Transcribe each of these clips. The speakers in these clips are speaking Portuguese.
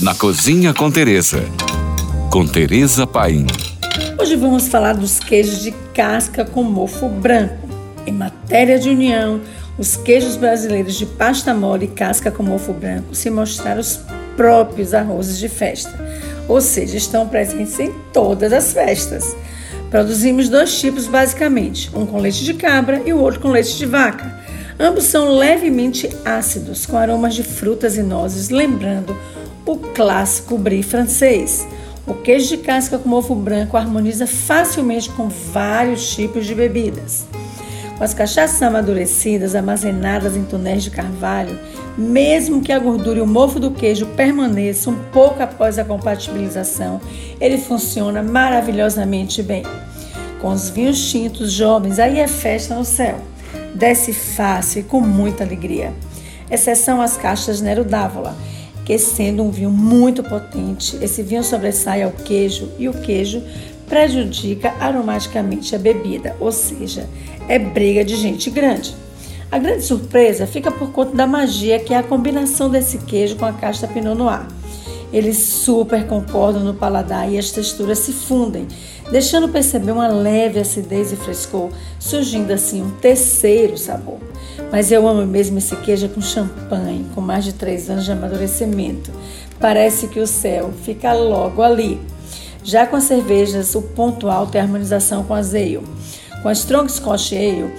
Na Cozinha com Teresa. Com Teresa Paim. Hoje vamos falar dos queijos de casca com mofo branco. Em matéria de união, os queijos brasileiros de pasta mole e casca com mofo branco se mostraram os próprios arrozes de festa, ou seja, estão presentes em todas as festas. Produzimos dois tipos basicamente, um com leite de cabra e o outro com leite de vaca. Ambos são levemente ácidos, com aromas de frutas e nozes, lembrando o clássico brie francês. O queijo de casca com mofo branco harmoniza facilmente com vários tipos de bebidas. Com as cachaças amadurecidas, armazenadas em tonéis de carvalho, mesmo que a gordura e o mofo do queijo permaneçam um pouco após a compatibilização, ele funciona maravilhosamente bem. Com os vinhos tintos jovens, aí é festa no céu. Desce fácil e com muita alegria. Exceção as caixas Nero Dávola, que sendo um vinho muito potente, esse vinho sobressai ao queijo e o queijo prejudica aromaticamente a bebida, ou seja, é briga de gente grande. A grande surpresa fica por conta da magia que é a combinação desse queijo com a casta Pinot Noir. Eles super concordam no paladar e as texturas se fundem, deixando perceber uma leve acidez e frescor, surgindo assim um terceiro sabor. Mas eu amo mesmo esse queijo com champanhe, com mais de três anos de amadurecimento. Parece que o céu fica logo ali. Já com as cervejas, o ponto alto é a harmonização com a ale. Com a Strong Scotch Ale,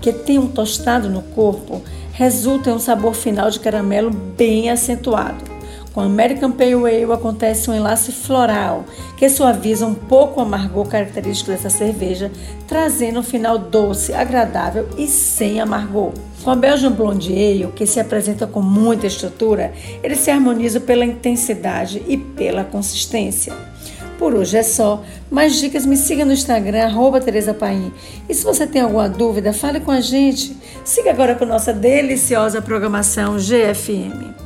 que tem um tostado no corpo, resulta em um sabor final de caramelo bem acentuado. Com American Pale Ale acontece um enlace floral que suaviza um pouco o amargor característico dessa cerveja, trazendo um final doce, agradável e sem amargor. Com a Belgian Blonde Ale, que se apresenta com muita estrutura, ele se harmoniza pela intensidade e pela consistência. Por hoje é só. Mais dicas, me siga no Instagram, arroba Tereza Paim. E se você tem alguma dúvida, fale com a gente. Siga agora com nossa deliciosa programação GFM.